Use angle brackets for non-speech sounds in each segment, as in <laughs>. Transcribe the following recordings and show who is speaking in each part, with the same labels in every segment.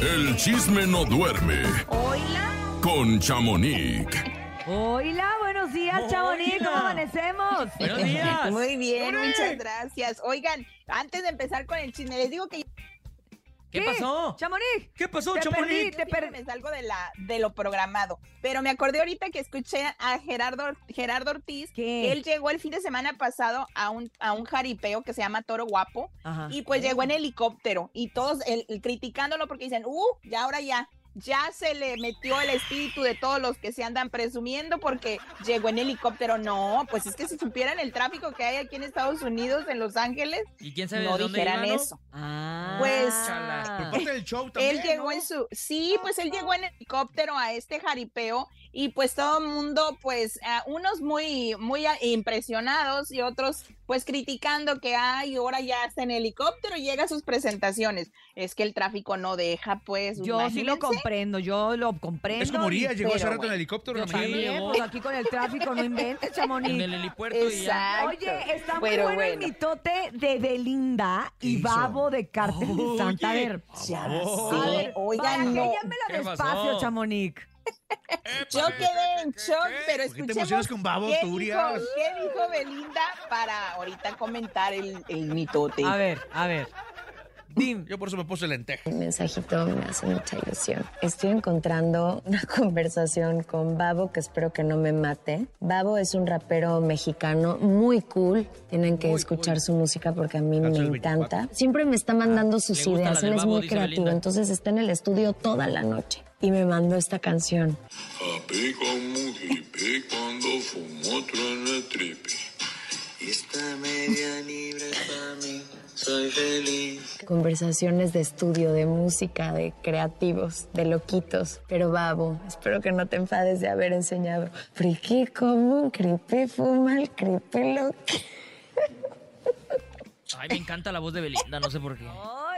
Speaker 1: El chisme no duerme
Speaker 2: Hola.
Speaker 1: con Chamonix.
Speaker 2: Hola, buenos días, Chamonix. ¿Cómo amanecemos?
Speaker 3: Buenos días. <laughs>
Speaker 4: Muy bien, muchas gracias. Oigan, antes de empezar con el chisme, les digo que
Speaker 3: ¿Qué pasó?
Speaker 2: Chamonix.
Speaker 3: ¿Qué pasó,
Speaker 2: Te
Speaker 3: Chamonix?
Speaker 2: perdí, te perdí.
Speaker 4: me salgo de la de lo programado, pero me acordé ahorita que escuché a Gerardo Gerardo Ortiz,
Speaker 2: ¿Qué?
Speaker 4: que él llegó el fin de semana pasado a un a un jaripeo que se llama Toro Guapo
Speaker 2: Ajá.
Speaker 4: y pues llegó en helicóptero y todos el- el criticándolo porque dicen, "Uh, ya ahora ya ya se le metió el espíritu de todos los que se andan presumiendo porque llegó en helicóptero. No, pues es que si supieran el tráfico que hay aquí en Estados Unidos, en Los Ángeles,
Speaker 3: ¿Y quién sabe
Speaker 4: no
Speaker 3: dónde
Speaker 4: dijeran
Speaker 3: iba, no?
Speaker 4: eso.
Speaker 2: Ah.
Speaker 4: Pues-
Speaker 3: Chala.
Speaker 5: Parte del show también.
Speaker 4: Él llegó
Speaker 5: ¿no?
Speaker 4: en su, sí, pues él llegó en helicóptero a este jaripeo y pues todo el mundo, pues unos muy, muy impresionados y otros pues criticando que ay, ahora ya está en helicóptero y llega a sus presentaciones. Es que el tráfico no deja, pues.
Speaker 2: Yo sí lo comprendo, yo lo comprendo.
Speaker 5: Es como Urias, llegó hace rato en
Speaker 4: bueno.
Speaker 5: helicóptero. En la mañana.
Speaker 2: también, pues aquí con el tráfico no inventes,
Speaker 3: En
Speaker 2: Chamonix.
Speaker 3: el helipuerto y ya.
Speaker 4: Exacto.
Speaker 2: Oye, está muy
Speaker 4: Pero
Speaker 2: bueno, el
Speaker 4: bueno.
Speaker 2: mitote de Belinda
Speaker 5: ¿Qué
Speaker 2: y
Speaker 5: hizo?
Speaker 2: Babo de Cártel de Santa. A ver,
Speaker 4: Ya sé.
Speaker 2: a ver,
Speaker 4: Oigan.
Speaker 2: Chamonix.
Speaker 4: Yo quedé en shock, pero
Speaker 5: ¿Por qué te
Speaker 4: escuchemos
Speaker 5: emocionas con Babo,
Speaker 4: qué, dijo, qué dijo Belinda para ahorita comentar el, el mitote.
Speaker 2: A ver, a ver. Dim.
Speaker 5: Yo por eso me puse lenteja.
Speaker 6: El mensajito me hace mucha ilusión. Estoy encontrando una <laughs> conversación con Babo que espero que no me mate. Babo es un rapero mexicano muy cool. Tienen que escuchar su música porque a mí me encanta.
Speaker 5: 24.
Speaker 6: Siempre me está mandando sus
Speaker 3: le gusta
Speaker 6: ideas. Él es
Speaker 3: Babo,
Speaker 6: muy creativo.
Speaker 3: Belinda.
Speaker 6: Entonces está en el estudio toda la noche. Y me mandó esta canción.
Speaker 7: Papi como hippie cuando fumo otro en el tripe. Y esta media libre para mí, soy feliz.
Speaker 6: Conversaciones de estudio, de música, de creativos, de loquitos. Pero Babo, espero que no te enfades de haber enseñado. Friki como un creepy, fuma el creepy loco.
Speaker 3: Ay, me encanta la voz de Belinda, no sé por qué.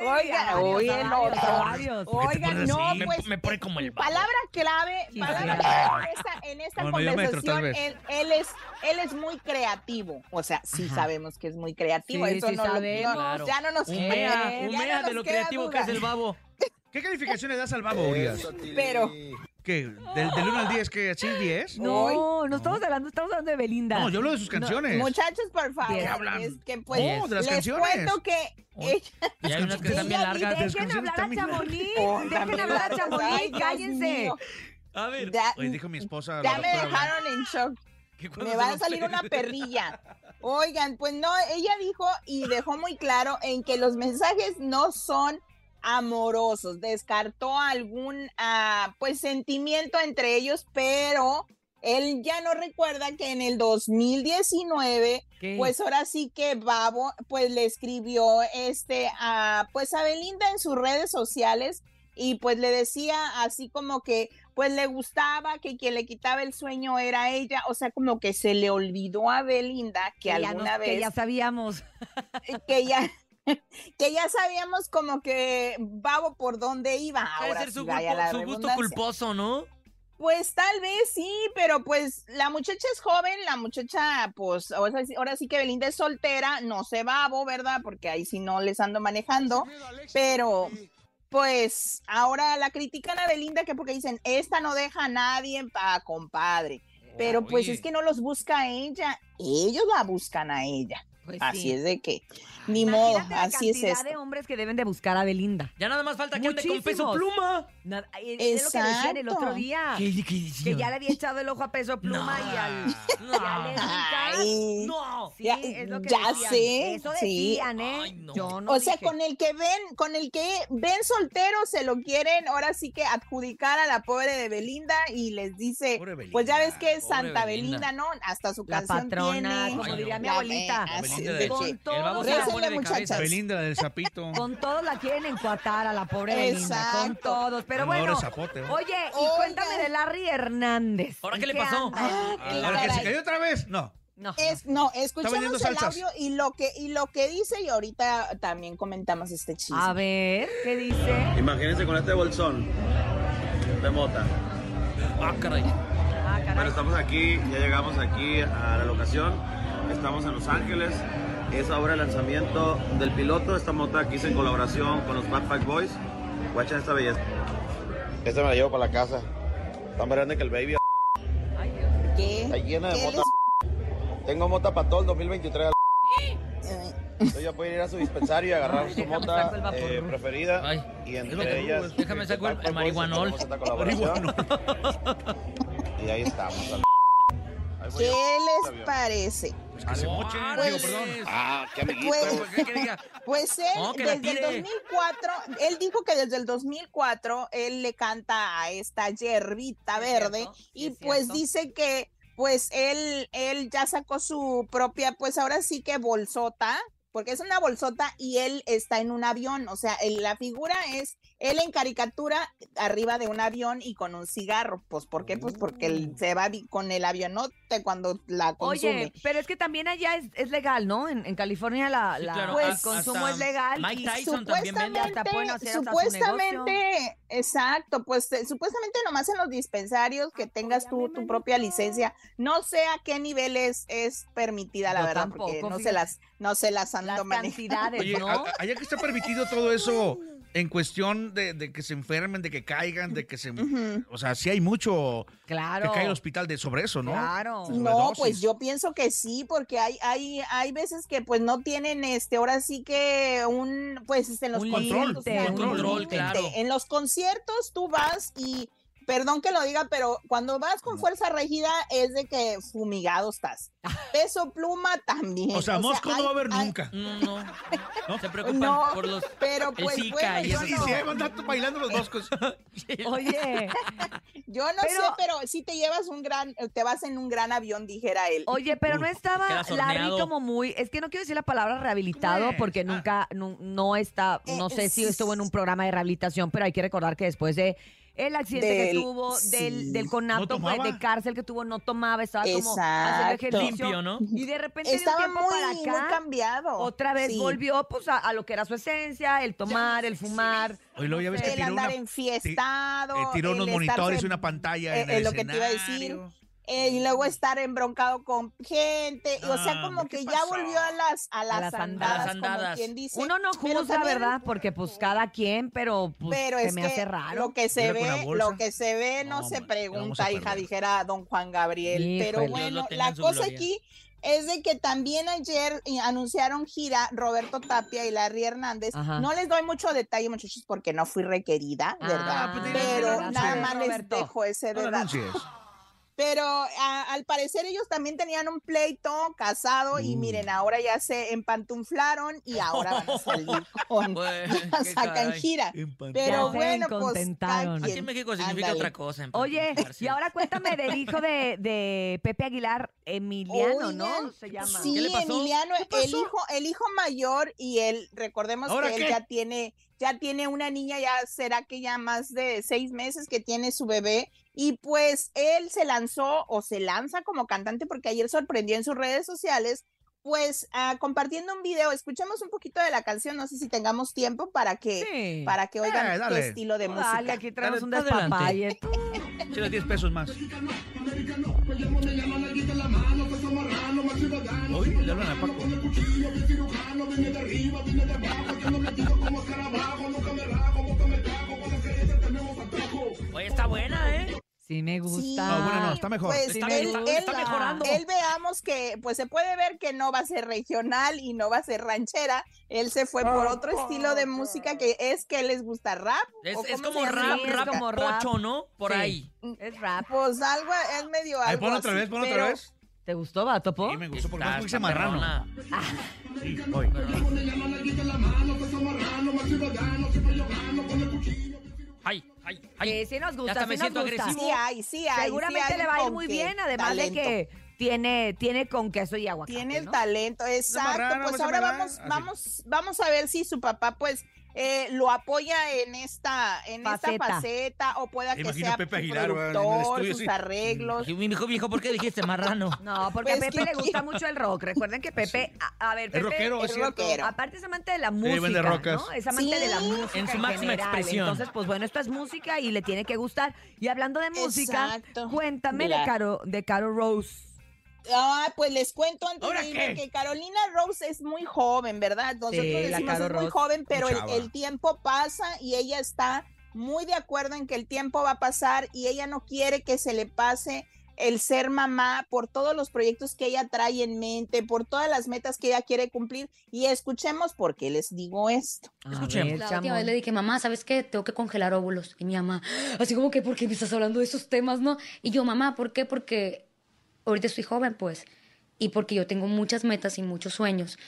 Speaker 4: Oiga, oye,
Speaker 2: a
Speaker 4: no,
Speaker 2: varios, a
Speaker 4: no.
Speaker 3: Me,
Speaker 4: pues,
Speaker 3: me pone como el babo.
Speaker 4: palabra clave,
Speaker 2: Sí,
Speaker 4: palabra
Speaker 2: sí.
Speaker 4: clave en esta, en
Speaker 5: el
Speaker 4: conversación, él, él es, él es muy creativo. O sea, sí
Speaker 2: Ajá.
Speaker 4: sabemos que es muy creativo.
Speaker 2: Sí,
Speaker 4: eso
Speaker 2: sí
Speaker 4: no, lo-
Speaker 2: sabemos.
Speaker 4: no,
Speaker 3: Claro.
Speaker 4: ya no nos
Speaker 3: Humea, humea de lo creativo que es el babo. <laughs>
Speaker 5: ¿Qué calificaciones das al Babo, Urias?
Speaker 4: Pero,
Speaker 5: ¿Qué? ¿Del, del 1 al 10? ¿Qué? ¿Así 10?
Speaker 2: No, no estamos hablando, estamos hablando de Belinda.
Speaker 5: No, yo hablo de sus canciones.
Speaker 4: muchachos, por favor,
Speaker 2: ¿Qué
Speaker 5: hablan?
Speaker 4: es que pues,
Speaker 5: Oh, de las
Speaker 4: les
Speaker 5: canciones.
Speaker 4: cuento que ella,
Speaker 3: Y hay unas que están bien
Speaker 2: Ella- y
Speaker 3: largas.
Speaker 2: Dejen hablar a Chamonix.
Speaker 4: Oh,
Speaker 2: Dejen hablar a Chamonix. Cállense.
Speaker 3: A ver.
Speaker 4: Ya,
Speaker 5: dijo mi esposa.
Speaker 4: ya me dejaron en shock. <laughs> Me va a salir una perrilla. <laughs> Oigan, pues no, ella dijo y dejó muy claro en que los mensajes no son amorosos. Descartó algún ah, pues sentimiento entre ellos, pero él ya no recuerda que en el 2019
Speaker 2: ¿Qué?
Speaker 4: pues ahora sí que Babo pues le escribió este a pues a Belinda en sus redes sociales y pues le decía así como que pues le gustaba que quien le quitaba el sueño era ella, o sea, como que se le olvidó a Belinda que, alguna
Speaker 2: nos-
Speaker 4: vez
Speaker 2: Que ya sabíamos.
Speaker 4: que ya que ya sabíamos como que Babo por dónde iba.
Speaker 3: Debe ser su, gusto culposo, ¿no?
Speaker 4: Pues tal vez sí, pero pues la muchacha es joven, la muchacha, pues ahora sí, ahora sí que Belinda es soltera, no se babo, ¿verdad? Porque ahí sí no les ando manejando, pero pues ahora la critican a Belinda que porque dicen, esta no deja a nadie para compadre, pero pues
Speaker 3: Oye.
Speaker 4: es que no los busca ella, ellos la buscan a ella,
Speaker 2: Pues
Speaker 4: así
Speaker 2: sí.
Speaker 4: es de que, ni modo,
Speaker 2: la
Speaker 4: así es esto.
Speaker 2: de hombres que deben de buscar a Belinda.
Speaker 3: Ya nada más falta que ande con peso pluma.
Speaker 2: Nada- Es es lo que decían el otro día.
Speaker 3: ¿Qué, qué
Speaker 2: Que ya le había echado el ojo a peso pluma y al.
Speaker 3: No. <laughs>
Speaker 2: y a lésbicas.
Speaker 4: Ay.
Speaker 3: No.
Speaker 2: Sí,
Speaker 4: Ya-
Speaker 2: es lo que
Speaker 4: ya
Speaker 2: decían.
Speaker 4: sé,
Speaker 2: Eso
Speaker 4: sí.
Speaker 2: decían, ¿eh?
Speaker 3: Ay, no.
Speaker 2: Yo no
Speaker 4: o sea,
Speaker 2: dije.
Speaker 4: con el que ven, con el que ven soltero, se lo quieren ahora sí que adjudicar a la pobre de Belinda y les dice,
Speaker 5: Pobre Belinda,
Speaker 4: pues ya ves que es Santa
Speaker 3: Belinda.
Speaker 4: Belinda, ¿no? Hasta su
Speaker 2: La
Speaker 4: canción
Speaker 2: patrona,
Speaker 4: tiene.
Speaker 2: como diría
Speaker 3: no.
Speaker 2: mi abuelita.
Speaker 4: De
Speaker 2: Con
Speaker 3: El
Speaker 2: la,
Speaker 3: la
Speaker 4: Récenle,
Speaker 3: pone de
Speaker 4: muchachas.
Speaker 3: cabeza.
Speaker 5: Belinda del Zapito.
Speaker 2: con todos la quieren encuatar a la pobre Belinda. Con todos. Pero bueno.
Speaker 5: zapote, ¿no?
Speaker 2: Oye, y cuéntame de Larry Hernández.
Speaker 3: ¿Ahora
Speaker 2: ¿En
Speaker 3: qué le pasó?
Speaker 2: anda?
Speaker 4: Ah,
Speaker 5: ¿Ahora que se cayó otra vez? No.
Speaker 2: No.
Speaker 4: Es, no, escuchamos el audio y lo que y lo que dice y ahorita también comentamos este chisme.
Speaker 2: A ver, ¿qué dice?
Speaker 8: Imagínense con este bolsón de mota.
Speaker 3: Ah, caray.
Speaker 2: Ah,
Speaker 8: Bueno,
Speaker 2: caray.
Speaker 8: estamos aquí, ya llegamos aquí a la locación. Estamos en Los Ángeles. Es ahora el lanzamiento del piloto. Esta mota aquí hice en colaboración con los Backpack Boys. Guacha esta belleza. Esta me la llevo para la casa. Está más grande que el baby.
Speaker 4: ¿Qué?
Speaker 8: Está llena de
Speaker 4: ¿Qué
Speaker 8: mota. Tengo mota para todo el 2023.
Speaker 4: les-
Speaker 8: Entonces ya pueden ir a su dispensario y agarrar
Speaker 3: Ay,
Speaker 8: su mota
Speaker 3: el
Speaker 8: eh, preferida.
Speaker 3: Ay,
Speaker 8: y
Speaker 3: es
Speaker 8: entre
Speaker 3: que-
Speaker 8: ellas.
Speaker 3: déjame el-
Speaker 8: Bad
Speaker 3: el
Speaker 8: Boys,
Speaker 3: marihuanol.
Speaker 8: Y ahí estamos. <laughs>
Speaker 4: ¿Qué les parece?
Speaker 5: Pues que se moche, digo, perdón.
Speaker 8: Ah, qué amiguito.
Speaker 4: Pues-. Pues él,
Speaker 3: No, que la
Speaker 4: desde el
Speaker 3: tire.
Speaker 4: 2004, él dijo que desde el 2004 él le canta a esta hierbita
Speaker 2: Es
Speaker 4: verde
Speaker 2: cierto,
Speaker 4: y
Speaker 2: es
Speaker 4: pues
Speaker 2: cierto.
Speaker 4: dice que pues él, él ya sacó su propia, pues ahora sí que bolsota, porque es una bolsota y él está en un avión, o sea, el- la figura es él en caricatura arriba de un avión y con un cigarro, pues ¿por qué? Pues porque él se va con el avionote cuando la consume.
Speaker 2: Oye, pero es que también allá es, es legal, ¿no? En, en California la,
Speaker 3: Sí,
Speaker 2: la-
Speaker 3: claro,
Speaker 4: Pues,
Speaker 2: el consumo es legal.
Speaker 3: Mike
Speaker 2: y
Speaker 3: Tyson también vende.
Speaker 2: hasta pueden hacer hasta su
Speaker 4: supuestamente, exacto, pues eh, supuestamente nomás en los dispensarios que tengas tú tu propia licencia. No sé a qué nivel es, es permitida, la
Speaker 2: Yo
Speaker 4: verdad,
Speaker 2: tampoco,
Speaker 4: porque no se las, no se las ando
Speaker 2: Las
Speaker 4: manejando.
Speaker 2: cantidades,
Speaker 5: Oye, allá que está permitido todo eso en cuestión de, de que se enfermen, de que caigan, de que se... O sea, sí hay mucho
Speaker 2: claro.
Speaker 5: que cae al hospital de sobre eso, ¿no?
Speaker 2: Claro.
Speaker 4: No, pues yo pienso que sí, porque hay, hay, hay veces que pues no tienen este, ahora sí que un, pues en los
Speaker 2: Un
Speaker 5: control,
Speaker 4: conciertos,
Speaker 2: límite,
Speaker 4: un
Speaker 2: un
Speaker 3: control,
Speaker 4: límite.
Speaker 3: claro.
Speaker 4: En los conciertos tú vas y, perdón que lo diga, pero cuando vas con fuerza regida es de que fumigado estás. Peso pluma también.
Speaker 5: O sea, Mosco no
Speaker 4: hay-
Speaker 5: va a haber
Speaker 4: hay-
Speaker 5: nunca.
Speaker 3: No, no. Se preocupan
Speaker 4: No,
Speaker 3: por los.
Speaker 4: Pero
Speaker 3: el
Speaker 4: pues
Speaker 3: Zika
Speaker 4: bueno,
Speaker 3: y
Speaker 4: no,
Speaker 5: si hay mandato bailando los moscos. <laughs>
Speaker 2: Oye,
Speaker 4: yo no
Speaker 2: Pero-
Speaker 4: sé, pero si te llevas un gran, te vas en un gran avión, dijera él.
Speaker 2: oye, pero no estaba Larry como muy, es que no quiero decir la palabra rehabilitado porque nunca, nu- no, está, no
Speaker 4: Eh,
Speaker 2: sé si
Speaker 4: es-
Speaker 2: estuvo en un programa de rehabilitación, pero hay que recordar que después de el accidente que tuvo, del,
Speaker 4: sí.
Speaker 2: del conato,
Speaker 5: ¿No
Speaker 2: pues, de cárcel que tuvo, no tomaba, estaba como
Speaker 4: Exacto.
Speaker 2: haciendo ejercicio.
Speaker 3: Limpio, ¿no?
Speaker 2: Y de repente de un
Speaker 4: Estaba
Speaker 2: tiempo
Speaker 4: muy,
Speaker 2: para
Speaker 4: muy
Speaker 2: acá,
Speaker 4: cambiado.
Speaker 2: otra vez
Speaker 4: Sí.
Speaker 2: volvió pues a, a lo que era su esencia, el tomar, el fumar.
Speaker 5: Oye, luego ya ves que
Speaker 4: el
Speaker 5: tiró
Speaker 4: andar
Speaker 5: una,
Speaker 4: enfiestado.
Speaker 5: eh, tiró
Speaker 4: el
Speaker 5: unos monitores y una pantalla
Speaker 4: eh,
Speaker 5: en
Speaker 4: eh,
Speaker 5: el
Speaker 4: lo que te iba a decir. Eh, y luego estar embroncado con gente. o sea,
Speaker 5: No,
Speaker 4: como
Speaker 5: ¿qué
Speaker 4: que ya volvió a las, a las,
Speaker 2: las
Speaker 4: andadas,
Speaker 3: andadas.
Speaker 4: como
Speaker 3: andadas.
Speaker 4: quien dice.
Speaker 2: Uno no
Speaker 4: Pero
Speaker 2: juzga,
Speaker 4: también-
Speaker 2: ¿verdad? Porque pues cada quien, pero pues
Speaker 4: Pero
Speaker 2: se
Speaker 4: es
Speaker 2: me
Speaker 4: que
Speaker 2: hace raro.
Speaker 4: lo que se ve, lo que se ve no,
Speaker 5: No,
Speaker 4: se
Speaker 5: man,
Speaker 4: pregunta,
Speaker 5: a
Speaker 4: hija, dijera don Juan Gabriel. Pero bueno, la cosa
Speaker 3: gloria.
Speaker 4: aquí es de que también ayer eh, anunciaron gira Roberto Tapia y Larry Hernández.
Speaker 2: Ajá.
Speaker 4: No les doy mucho detalle, muchachos, porque no fui requerida, ¿verdad?
Speaker 2: Ah,
Speaker 5: pues dile,
Speaker 4: Pero nada más les dejo ese
Speaker 5: No
Speaker 4: dato.
Speaker 5: anuncies.
Speaker 4: Pero a- al parecer ellos también tenían un pleito casado y miren, ahora ya se empantunflaron y ahora van a salir <laughs> con
Speaker 3: Bueno, <laughs>
Speaker 4: sacan gira.
Speaker 2: Ya
Speaker 4: Pero
Speaker 2: se
Speaker 4: bueno, pues
Speaker 3: Aquí en. México significa otra cosa.
Speaker 2: Oye, y ahora cuéntame del hijo de, de Pepe Aguilar, Emiliano, ¿no? Se llama.
Speaker 4: Sí,
Speaker 3: ¿Qué le pasó?
Speaker 4: Emiliano,
Speaker 5: ¿Qué pasó?
Speaker 4: el hijo, el hijo mayor y él, recordemos
Speaker 5: ¿Ahora
Speaker 4: que él
Speaker 5: qué?
Speaker 4: ya tiene, ya tiene una niña, ya será que ya más de seis meses que tiene su bebé. Y pues él se lanzó o se lanza como cantante porque ayer sorprendió en sus redes sociales, pues ah, compartiendo un video. Escuchemos un poquito de la canción, no sé si tengamos tiempo para que,
Speaker 2: Sí.
Speaker 4: para que oigan
Speaker 5: Eh,
Speaker 4: qué estilo de música.
Speaker 2: Dale, aquí traemos
Speaker 3: Dale,
Speaker 2: un despapalle.
Speaker 5: Échale 10 pesos más. Hoy le hablan a Paco.
Speaker 3: Oye, está buena, ¿eh?
Speaker 2: Sí, me
Speaker 4: Sí,
Speaker 2: gusta.
Speaker 5: No, bueno, no, está mejor.
Speaker 4: Pues
Speaker 3: Está
Speaker 4: él,
Speaker 3: está mejorando.
Speaker 4: él veamos que pues se puede ver que no va a ser regional y no va a ser ranchera. Él se fue por otro estilo de música que es que les gusta rap.
Speaker 3: Es,
Speaker 4: ¿o
Speaker 3: es como rap,
Speaker 2: es
Speaker 3: rap,
Speaker 4: música?
Speaker 2: como rap.
Speaker 3: pocho, ¿no? Por
Speaker 2: Sí.
Speaker 3: ahí.
Speaker 2: Es rap.
Speaker 4: Pues algo es medio
Speaker 5: Ahí
Speaker 4: algo
Speaker 5: pon otra vez, pon otra vez.
Speaker 2: ¿Te gustó, va, Topo?
Speaker 5: Sí, me gustó porque se
Speaker 3: está
Speaker 5: marrano. Sí.
Speaker 3: Ay.
Speaker 2: Sí, sí nos gusta,
Speaker 3: hasta
Speaker 2: sí
Speaker 3: me
Speaker 2: nos
Speaker 3: siento
Speaker 2: gusta.
Speaker 3: agresivo.
Speaker 4: Sí hay, sí hay.
Speaker 2: Seguramente
Speaker 4: sí hay
Speaker 2: le va a ir muy
Speaker 4: que
Speaker 2: bien, además de que tiene, tiene con queso y aguacate,
Speaker 4: Tiene el
Speaker 2: ¿no?
Speaker 4: talento, exacto. pues ahora vamos, vamos, vamos a ver si su papá, pues, eh, lo apoya en esta, en
Speaker 2: Faceta.
Speaker 4: esta faceta, o pueda que
Speaker 5: Imagino
Speaker 4: sea
Speaker 5: a Pepe
Speaker 4: su
Speaker 5: Aguilar,
Speaker 4: productor, sus
Speaker 5: sí.
Speaker 4: arreglos.
Speaker 3: Y Mi hijo, viejo, ¿por qué dijiste marrano? <laughs>
Speaker 2: No, porque
Speaker 4: Pues,
Speaker 2: a Pepe
Speaker 4: ¿qué
Speaker 2: le gusta mucho el rock. Recuerden que Pepe, a, a ver, Pepe
Speaker 5: rockero, es
Speaker 4: rockero.
Speaker 2: Aparte es amante de la música,
Speaker 5: rocas.
Speaker 2: ¿no? Es amante de la música
Speaker 3: En su máxima
Speaker 2: general.
Speaker 3: expresión.
Speaker 2: Entonces, pues bueno, esto es música y le tiene que gustar. Y hablando de música,
Speaker 4: Exacto.
Speaker 2: cuéntame de. Caro, de Caro Rose.
Speaker 4: Ah, pues les cuento antes
Speaker 5: ¿Ahora
Speaker 4: de irme
Speaker 5: qué?
Speaker 4: que Carolina Rose es muy joven, ¿verdad? Nosotros
Speaker 2: Sí, la
Speaker 4: decimos
Speaker 2: Caro
Speaker 4: es muy
Speaker 2: Rose.
Speaker 4: joven, pero el, tiempo pasa y ella está muy de acuerdo en que el tiempo va a pasar y ella no quiere que se le pase el ser mamá por todos los proyectos que ella trae en mente, por todas las metas que ella quiere cumplir. Y escuchemos por qué les digo esto.
Speaker 2: A
Speaker 3: Escuchemos.
Speaker 2: ver,
Speaker 9: La última vez le dije, mamá, ¿sabes qué? Tengo que congelar óvulos. Y mi mamá, <gasps> así como que, ¿por qué me estás hablando de esos temas, no? Y yo, mamá, ¿por qué? Porque ahorita estoy joven, pues. Y porque yo tengo muchas metas y muchos sueños.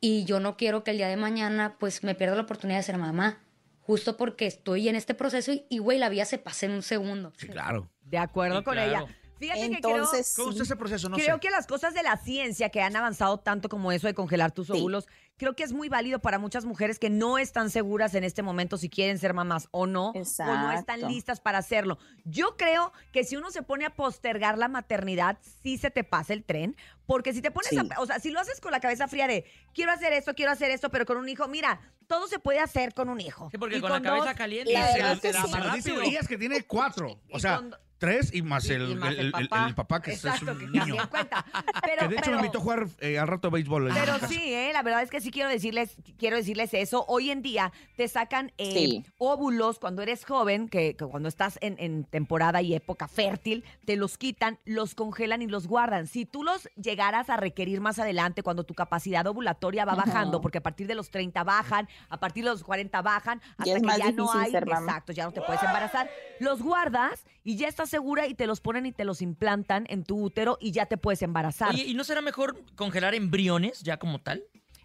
Speaker 9: Y yo no quiero que el día de mañana, pues, me pierda la oportunidad de ser mamá. Justo porque estoy en este proceso y, güey, la vida se pasa en un segundo.
Speaker 5: Sí, claro.
Speaker 2: De acuerdo
Speaker 3: Sí,
Speaker 2: con
Speaker 3: claro.
Speaker 2: ella. Fíjate que creo-
Speaker 4: Entonces,
Speaker 5: ¿Cómo está ese proceso? No
Speaker 2: creo
Speaker 5: sé.
Speaker 2: que las cosas de la ciencia que han avanzado tanto como eso de congelar tus
Speaker 4: Sí.
Speaker 2: óvulos, creo que es muy válido para muchas mujeres que no están seguras en este momento si quieren ser mamás o no, o no están listas para hacerlo. Yo creo que si uno se pone a postergar la maternidad, sí se te pasa el tren, porque si te pones
Speaker 4: Sí.
Speaker 2: a, o sea, si lo haces con la cabeza fría de quiero hacer esto, quiero hacer esto, pero con un hijo, mira, todo se puede hacer con un hijo.
Speaker 3: Sí, porque
Speaker 2: Y
Speaker 3: con, la cabeza
Speaker 2: dos,
Speaker 3: caliente
Speaker 4: La
Speaker 3: se más
Speaker 5: Pero dice
Speaker 3: rápido.
Speaker 5: Urias que tiene cuatro.
Speaker 2: Y
Speaker 5: O sea,
Speaker 2: con-
Speaker 5: tres y más
Speaker 2: y-
Speaker 5: el,
Speaker 2: y más
Speaker 5: el-
Speaker 2: el
Speaker 5: el-
Speaker 2: papá.
Speaker 5: el papá que
Speaker 2: Exacto,
Speaker 5: es un niño.
Speaker 2: cuenta. <laughs>
Speaker 5: Que
Speaker 2: Pero,
Speaker 5: de hecho
Speaker 2: pero-
Speaker 5: me invitó a jugar eh, al rato béisbol.
Speaker 2: Pero sí, ¿eh? la verdad es que sí quiero decirles, quiero decirles eso. Hoy en día te sacan eh,
Speaker 4: Sí.
Speaker 2: óvulos cuando eres joven, que, que cuando estás en, en temporada y época fértil, te los quitan, los congelan y los guardan. Si tú los llegaras a requerir más adelante, cuando tu capacidad ovulatoria va
Speaker 4: Ajá.
Speaker 2: bajando, porque a partir de los 30 bajan, a partir de los 40 bajan, hasta
Speaker 4: Ya es
Speaker 2: que
Speaker 4: más
Speaker 2: ya no hay, exacto, ya no te puedes embarazar. Los guardas y ya estás segura y te los ponen y te los implantan en tu útero y ya te puedes embarazar.
Speaker 3: Oye, ¿y no será mejor congelar embriones ya como tal?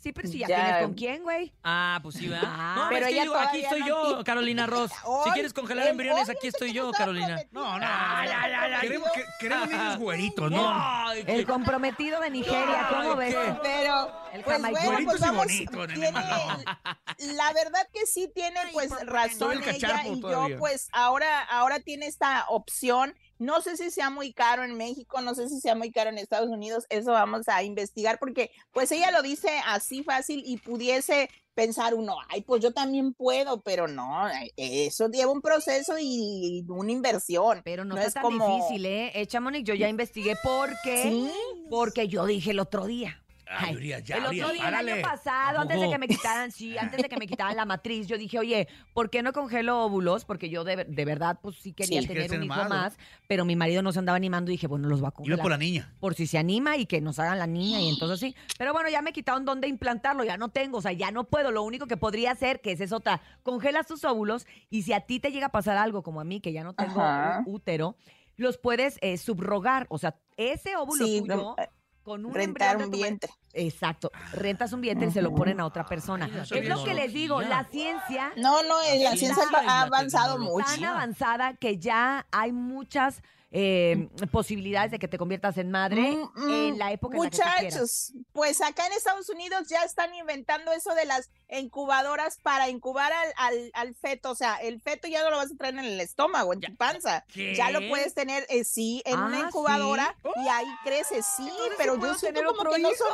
Speaker 2: sí, pero si ya,
Speaker 4: Ya.
Speaker 2: tienes con quién, güey.
Speaker 3: Ah, pues sí, ¿verdad?
Speaker 2: Ah,
Speaker 3: no,
Speaker 4: pero
Speaker 3: es que
Speaker 4: ella
Speaker 3: digo, aquí estoy
Speaker 4: no
Speaker 3: yo, Carolina Ross. Si quieres congelar
Speaker 4: el
Speaker 3: embriones, aquí estoy yo, Carolina.
Speaker 5: No, no.
Speaker 3: Ay, ay, ay, ay.
Speaker 5: Queremos, que, queremos niños güeritos, ¿no?
Speaker 3: Ay,
Speaker 2: El comprometido de Nigeria, ¿cómo ves?
Speaker 4: Pero,
Speaker 2: El
Speaker 4: pues bueno, pues vamos, tiene, la verdad que sí tiene pues razón
Speaker 5: el
Speaker 4: ella y
Speaker 5: todavía.
Speaker 4: yo pues ahora, ahora tiene esta opción. No sé si sea muy caro en México, no sé si sea muy caro en Estados Unidos, eso vamos a investigar porque pues ella lo dice así fácil y pudiese pensar uno, ay, pues yo también puedo, pero no, eso lleva un proceso y una inversión.
Speaker 2: Pero no,
Speaker 4: es
Speaker 2: tan
Speaker 4: como-
Speaker 2: difícil, ¿eh? Eh, Chamonix, yo ya investigué por qué.
Speaker 4: Sí.
Speaker 2: Porque yo dije el otro día.
Speaker 5: Ay, Urias, ya,
Speaker 2: el otro
Speaker 5: Urias,
Speaker 2: día, el año pasado,
Speaker 3: ¿A
Speaker 2: antes de que me quitaran, sí, antes de que me quitaran la matriz, yo dije, oye, ¿por qué no congelo óvulos? Porque yo de, de verdad, pues sí quería
Speaker 4: Sí.
Speaker 2: tener
Speaker 5: Quieres
Speaker 2: un hijo
Speaker 5: más,
Speaker 2: pero mi marido no se andaba animando y dije, bueno, los va a
Speaker 5: Iba
Speaker 2: congelar.
Speaker 5: por la niña.
Speaker 2: por si se anima y que nos hagan la niña y entonces sí. Pero bueno, ya me quitaron dónde implantarlo, ya no tengo, o sea, ya no puedo. Lo único que podría hacer, que esa es otra, congelas tus óvulos y si a ti te llega a pasar algo como a mí, que ya no tengo
Speaker 4: Ajá.
Speaker 2: ú- útero, los puedes eh, subrogar. O sea, ese óvulo
Speaker 4: Sí,
Speaker 2: tuyo
Speaker 4: eh,
Speaker 2: con un
Speaker 4: rentar un vientre.
Speaker 2: Exacto, rentas un vientre y se lo ponen a otra persona.
Speaker 3: Ay,
Speaker 2: es lo que les digo, la ciencia
Speaker 4: No, no, eh, la ciencia
Speaker 3: la-
Speaker 4: ha avanzado mucho.
Speaker 2: tan avanzada que ya hay muchas eh, posibilidades de que te conviertas en madre
Speaker 4: Mm, mm,
Speaker 2: en la época en la que.
Speaker 4: Muchachos, pues acá en Estados Unidos ya están inventando eso de las incubadoras para incubar al, al, al feto. O sea, el feto ya no lo vas a traer en el estómago, en tu panza.
Speaker 3: ¿Qué?
Speaker 4: Ya lo puedes tener, eh, sí, en
Speaker 2: Ah,
Speaker 4: una
Speaker 2: ¿sí?
Speaker 4: incubadora y ahí crece, sí,
Speaker 2: Entonces,
Speaker 4: pero
Speaker 2: ¿sí puedo
Speaker 4: yo siento como que no son,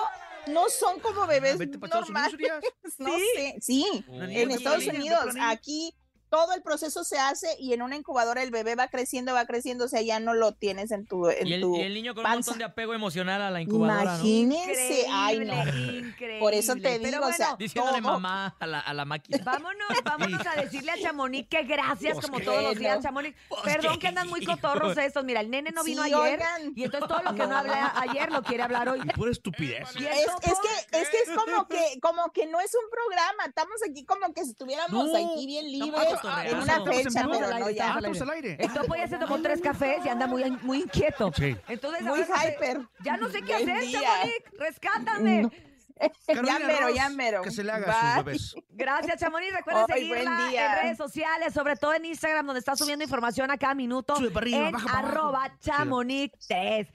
Speaker 4: no son como bebés normales. No sé, sí, en Estados Unidos, <laughs> aquí todo el proceso se hace y en una incubadora el bebé va creciendo, va creciendo, o sea, ya no lo tienes en tu, en
Speaker 3: Y el,
Speaker 4: tu
Speaker 3: y el niño con un montón de apego emocional a la incubadora, ¿no?
Speaker 4: Imagínense, ay no.
Speaker 2: Increíble,
Speaker 4: Por eso te digo, o sea,
Speaker 3: Diciéndole
Speaker 4: todo.
Speaker 3: mamá a la, a la máquina.
Speaker 2: Vámonos, vámonos a decirle a Chamonix que gracias
Speaker 5: Pues
Speaker 2: como
Speaker 5: qué.
Speaker 2: todos los días. Chamonix.
Speaker 3: Pues
Speaker 2: Perdón
Speaker 3: qué,
Speaker 2: que andan muy cotorros estos. Mira, el nene no vino
Speaker 4: Sí,
Speaker 2: ayer
Speaker 4: oigan.
Speaker 2: y entonces todo lo que no hablé ayer lo quiere hablar hoy.
Speaker 5: Y pura estupidez.
Speaker 2: Y
Speaker 4: Es,
Speaker 2: eso
Speaker 4: es que es que es como que como que no es un programa, estamos aquí como que si estuviéramos
Speaker 5: No,
Speaker 4: aquí bien libres en una
Speaker 3: en
Speaker 4: fecha,
Speaker 5: vivo.
Speaker 4: pero no ya.
Speaker 2: estamos al
Speaker 5: Estamos al aire.
Speaker 2: El topo ya se tomó tres cafés y anda muy, muy inquieto.
Speaker 5: Sí.
Speaker 2: Entonces,
Speaker 4: Muy hyper.
Speaker 2: Ya no sé qué hacer. Chamonix. Rescátame.
Speaker 5: Carolina
Speaker 4: Ya mero,
Speaker 5: Ross,
Speaker 4: ya mero.
Speaker 5: Que se le haga
Speaker 4: Bye.
Speaker 5: sus bebés. <laughs>
Speaker 2: Gracias, Chamonix. Recuerden
Speaker 4: Ay, buen
Speaker 2: seguirla en redes sociales, sobre todo en Instagram, donde está subiendo información a cada minuto
Speaker 5: Sube para arriba,
Speaker 2: en
Speaker 5: baja
Speaker 2: arroba chamonix3.